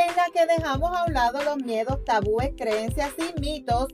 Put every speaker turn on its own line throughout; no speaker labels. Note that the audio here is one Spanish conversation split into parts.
en la que dejamos a un lado los miedos, tabúes, creencias y mitos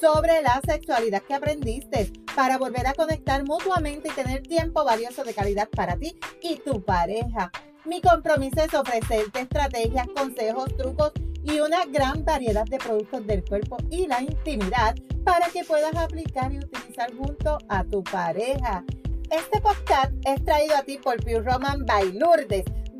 sobre la sexualidad que aprendiste para volver a conectar mutuamente y tener tiempo valioso de calidad para ti y tu pareja. Mi compromiso es ofrecerte estrategias, consejos, trucos y una gran variedad de productos del cuerpo y la intimidad para que puedas aplicar y utilizar junto a tu pareja. Este podcast es traído a ti por Pure Roman by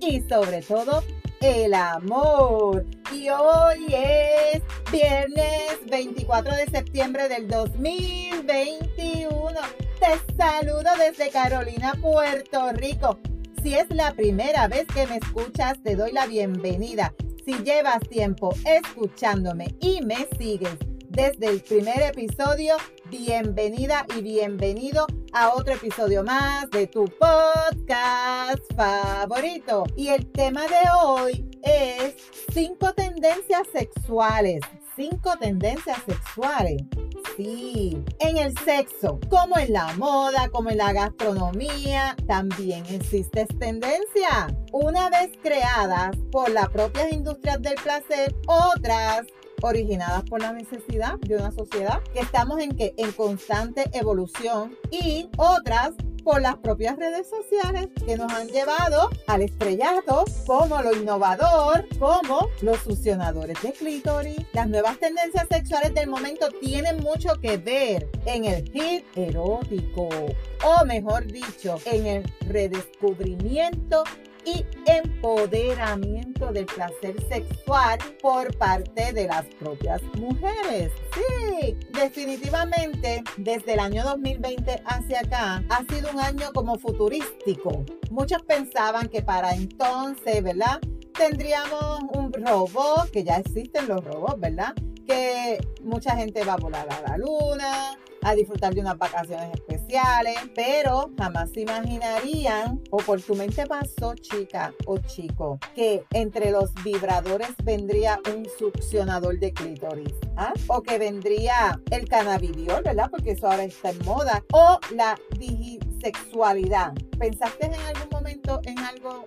y sobre todo el amor. Y hoy es viernes 24 de septiembre del 2021. Te saludo desde Carolina, Puerto Rico. Si es la primera vez que me escuchas, te doy la bienvenida. Si llevas tiempo escuchándome y me sigues desde el primer episodio, bienvenida y bienvenido a otro episodio más de tu podcast favorito. Y el tema de hoy es cinco tendencias sexuales. Cinco tendencias sexuales. Sí, en el sexo, como en la moda, como en la gastronomía, también existe tendencia. Una vez creadas por las propias industrias del placer, otras originadas por la necesidad de una sociedad que estamos en que en constante evolución y otras por las propias redes sociales que nos han llevado al estrellato como lo innovador, como los succionadores de clítoris. Las nuevas tendencias sexuales del momento tienen mucho que ver en el hit erótico o mejor dicho, en el redescubrimiento y empoderamiento del placer sexual por parte de las propias mujeres. Sí, definitivamente desde el año 2020 hacia acá ha sido un año como futurístico. Muchos pensaban que para entonces, ¿verdad? Tendríamos un robot, que ya existen los robots, ¿verdad? Que mucha gente va a volar a la luna, a disfrutar de unas vacaciones especiales, pero jamás se imaginarían, o por tu mente pasó, chica o chico, que entre los vibradores vendría un succionador de clítoris, ¿ah? o que vendría el cannabidiol, ¿verdad? Porque eso ahora está en moda, o la digisexualidad. ¿Pensaste en algún momento en algo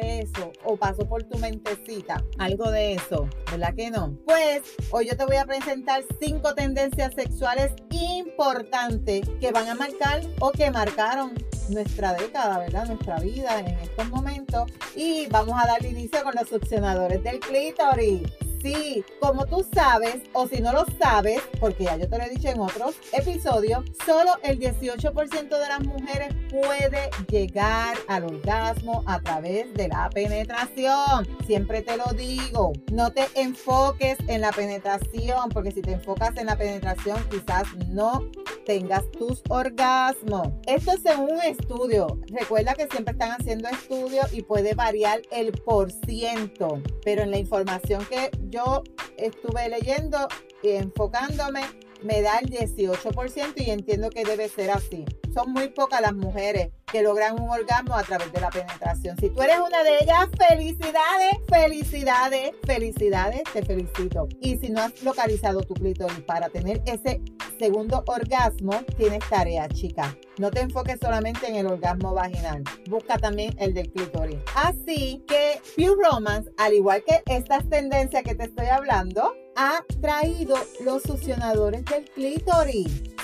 de eso o pasó por tu mentecita algo de eso, ¿verdad que no? Pues hoy yo te voy a presentar cinco tendencias sexuales importantes que van a marcar o que marcaron nuestra década, ¿verdad? Nuestra vida en estos momentos. Y vamos a dar inicio con los succionadores del clítoris. Sí, como tú sabes, o si no lo sabes, porque ya yo te lo he dicho en otros episodios, solo el 18% de las mujeres puede llegar al orgasmo a través de la penetración. Siempre te lo digo, no te enfoques en la penetración, porque si te enfocas en la penetración quizás no tengas tus orgasmos. Esto es según un estudio. Recuerda que siempre están haciendo estudios y puede variar el por ciento, pero en la información que yo estuve leyendo y enfocándome, me da el 18% y entiendo que debe ser así. Son muy pocas las mujeres que logran un orgasmo a través de la penetración. Si tú eres una de ellas, felicidades, felicidades, felicidades, te felicito. Y si no has localizado tu clítoris para tener ese segundo orgasmo, tienes tarea, chica. No te enfoques solamente en el orgasmo vaginal, busca también el del clítoris. Así que Pure Romance, al igual que estas tendencias que te estoy hablando, ha traído los succionadores del clítoris.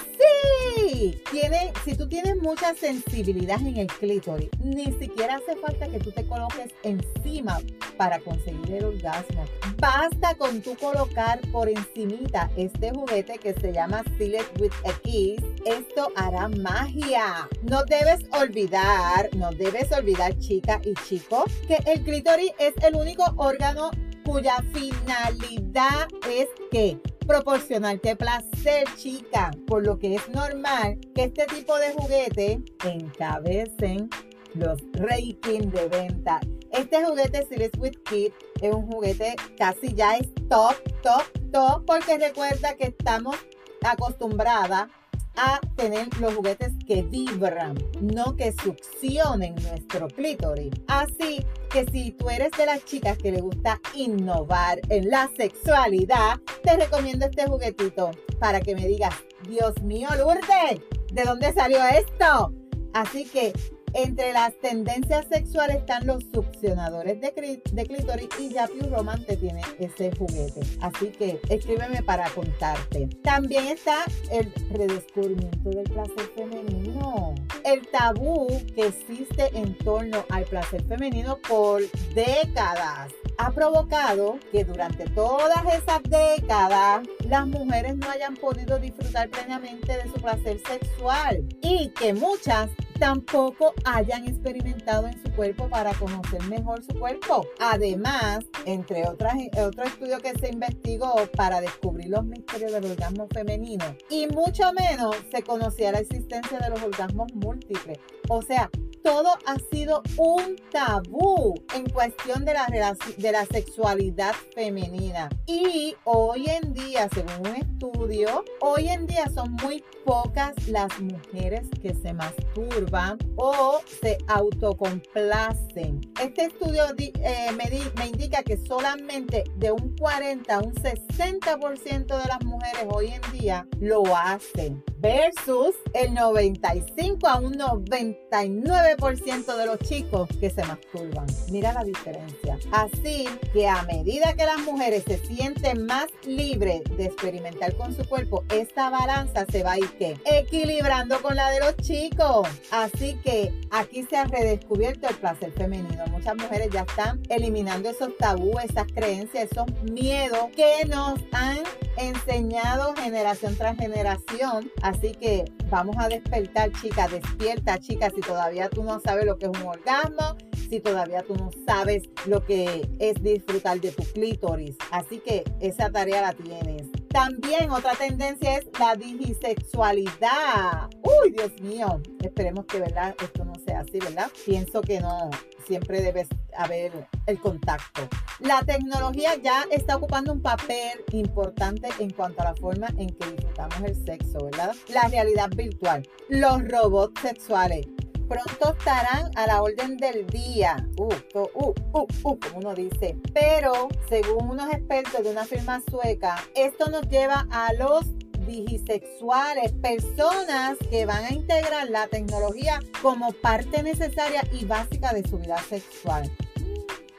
Tiene, si tú tienes mucha sensibilidad en el clítoris, ni siquiera hace falta que tú te coloques encima para conseguir el orgasmo. Basta con tú colocar por encimita este juguete que se llama Seal with a Kiss. Esto hará magia. No debes olvidar, no debes olvidar chica y chico, que el clítoris es el único órgano cuya finalidad es que proporcionarte placer, chica, por lo que es normal que este tipo de juguete encabecen los rankings de venta. Este juguete Series with Kid es un juguete casi ya es top, top, top, porque recuerda que estamos acostumbrdas a tener los juguetes que vibran, no que succionen nuestro clítoris. Así que si tú eres de las chicas que le gusta innovar en la sexualidad, te recomiendo este juguetito para que me digas, Dios mío, Lourdes, ¿de dónde salió esto? Así que entre las tendencias sexuales están los succionadores de, de clítoris y Yapu Roman te tiene ese juguete. Así que escríbeme para contarte. También está el redescubrimiento del placer femenino. El tabú que existe en torno al placer femenino por décadas ha provocado que durante todas esas décadas las mujeres no hayan podido disfrutar plenamente de su placer sexual y que muchas tampoco hayan experimentado en su cuerpo para conocer mejor su cuerpo. Además, entre otras, otro estudio que se investigó para descubrir los misterios del orgasmo femenino y mucho menos se conocía la existencia de los orgasmos múltiples. O sea, todo ha sido un tabú en cuestión de la, de la sexualidad femenina. Y hoy en día, según un estudio, hoy en día son muy pocas las mujeres que se masturban o se autocomplacen. Este estudio eh, me, me indica que solamente de un 40 a un 60% de las mujeres hoy en día lo hacen versus el 95 a un 99% de los chicos que se masturban. Mira la diferencia. Así que a medida que las mujeres se sienten más libres de experimentar con su cuerpo, esta balanza se va a ir equilibrando con la de los chicos. Así que aquí se ha redescubierto el placer femenino. Muchas mujeres ya están eliminando esos tabúes, esas creencias, esos miedos que nos han enseñado generación tras generación. Así que vamos a despertar, chicas, despierta, chicas, si todavía tú no sabes lo que es un orgasmo, si todavía tú no sabes lo que es disfrutar de tu clítoris. Así que esa tarea la tienes. También otra tendencia es la digisexualidad. Uy, Dios mío. Esperemos que, ¿verdad? Esto no sea así, ¿verdad? Pienso que no. Siempre debe haber el contacto. La tecnología ya está ocupando un papel importante en cuanto a la forma en que disfrutamos el sexo, ¿verdad? La realidad virtual, los robots sexuales, pronto estarán a la orden del día. Uh, uh, uh, uh, como uno dice. Pero, según unos expertos de una firma sueca, esto nos lleva a los digisexuales, personas que van a integrar la tecnología como parte necesaria y básica de su vida sexual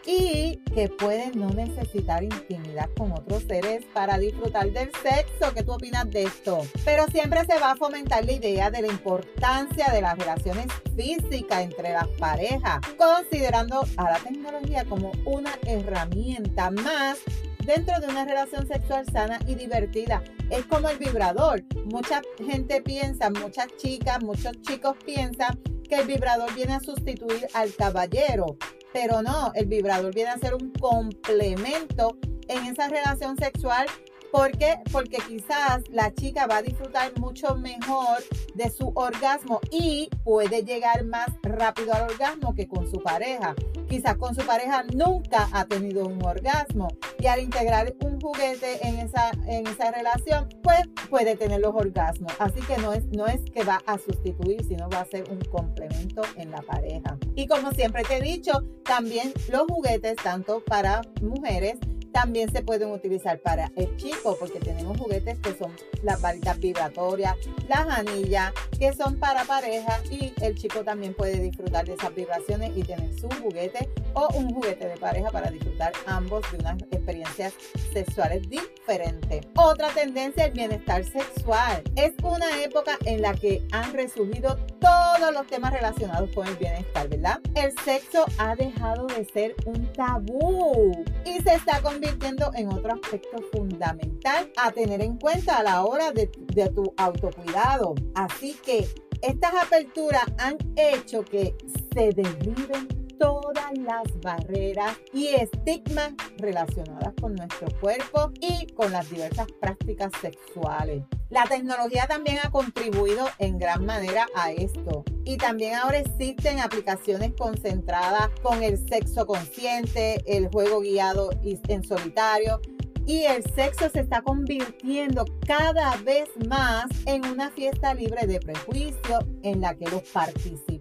y que pueden no necesitar intimidad con otros seres para disfrutar del sexo. ¿Qué tú opinas de esto? Pero siempre se va a fomentar la idea de la importancia de las relaciones físicas entre las parejas, considerando a la tecnología como una herramienta más dentro de una relación sexual sana y divertida. Es como el vibrador. Mucha gente piensa, muchas chicas, muchos chicos piensan que el vibrador viene a sustituir al caballero. Pero no, el vibrador viene a ser un complemento en esa relación sexual ¿Por qué? Porque quizás la chica va a disfrutar mucho mejor de su orgasmo y puede llegar más rápido al orgasmo que con su pareja. Quizás con su pareja nunca ha tenido un orgasmo y al integrar un juguete en esa, en esa relación, pues puede tener los orgasmos. Así que no es, no es que va a sustituir, sino va a ser un complemento en la pareja. Y como siempre te he dicho, también los juguetes, tanto para mujeres, también se pueden utilizar para el chico porque tenemos juguetes que son las varitas vibratorias, las anillas que son para pareja y el chico también puede disfrutar de esas vibraciones y tener su juguete o un juguete de pareja para disfrutar ambos de unas experiencias sexuales diferentes. Otra tendencia, el bienestar sexual. Es una época en la que han resurgido todos los temas relacionados con el bienestar, ¿verdad? El sexo ha dejado de ser un tabú y se está convirtiendo en otro aspecto fundamental a tener en cuenta a la hora de, de tu autocuidado. Así que estas aperturas han hecho que se derriben todas las barreras y estigmas relacionadas con nuestro cuerpo y con las diversas prácticas sexuales. La tecnología también ha contribuido en gran manera a esto. Y también ahora existen aplicaciones concentradas con el sexo consciente, el juego guiado en solitario y el sexo se está convirtiendo cada vez más en una fiesta libre de prejuicio en la que los participantes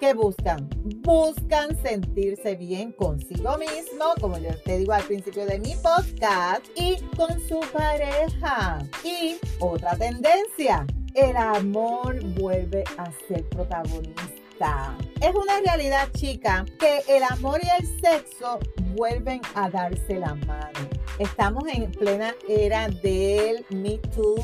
que buscan, buscan sentirse bien consigo mismo, como yo te digo al principio de mi podcast, y con su pareja. Y otra tendencia, el amor vuelve a ser protagonista. Es una realidad chica que el amor y el sexo vuelven a darse la mano Estamos en plena era del Me Too,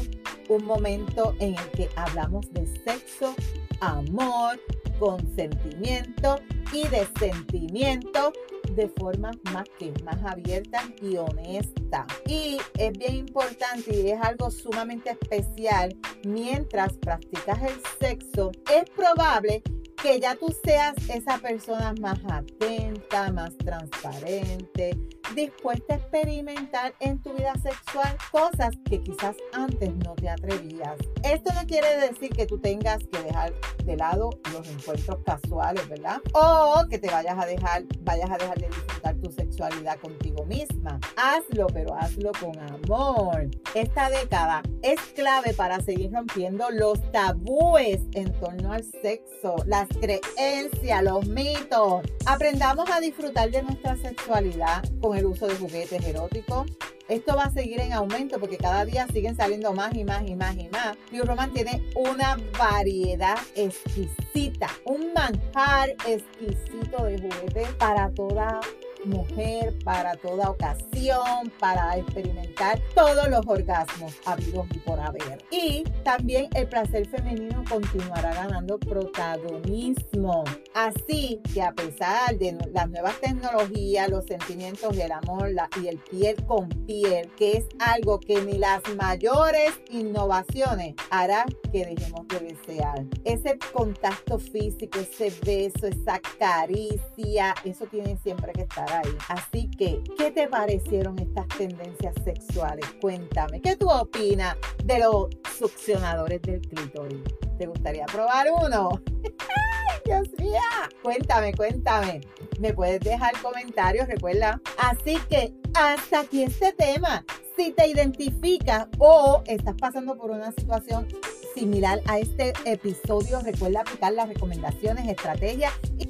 un momento en el que hablamos de sexo, amor, consentimiento y de sentimiento de forma más que más abierta y honesta. Y es bien importante y es algo sumamente especial mientras practicas el sexo, es probable que ya tú seas esa persona más atenta, más transparente, dispuesta a experimentar en tu vida sexual cosas que quizás antes no te atrevías. Esto no quiere decir que tú tengas que dejar de lado los encuentros casuales, ¿verdad? O que te vayas a dejar, vayas a dejar de disfrutar tu sexualidad contigo misma. Hazlo, pero hazlo con amor. Esta década es clave para seguir rompiendo los tabúes en torno al sexo, las creencias, los mitos. Aprendamos a disfrutar de nuestra sexualidad con el uso de juguetes eróticos. Esto va a seguir en aumento porque cada día siguen saliendo más y más y más y más. Pure Roman tiene una variedad exquisita, un manjar exquisito de juguetes para toda mujer, para toda ocasión, para experimentar todos los orgasmos habidos y por haber. Y también el placer femenino continuará ganando protagonismo. Así que a pesar de las nuevas tecnologías, los sentimientos del amor y el piel con piel, que es algo que ni las mayores innovaciones hará que dejemos de desear. Ese contacto físico, ese beso, esa caricia, eso tiene siempre que estar Así que, ¿qué te parecieron estas tendencias sexuales? Cuéntame, ¿qué tú opinas de los succionadores del clítoris? ¿Te gustaría probar uno? ¡Ay, Dios mío! Cuéntame, cuéntame. Me puedes dejar comentarios, recuerda. Así que hasta aquí este tema. Si te identificas o estás pasando por una situación similar a este episodio, recuerda aplicar las recomendaciones, estrategias y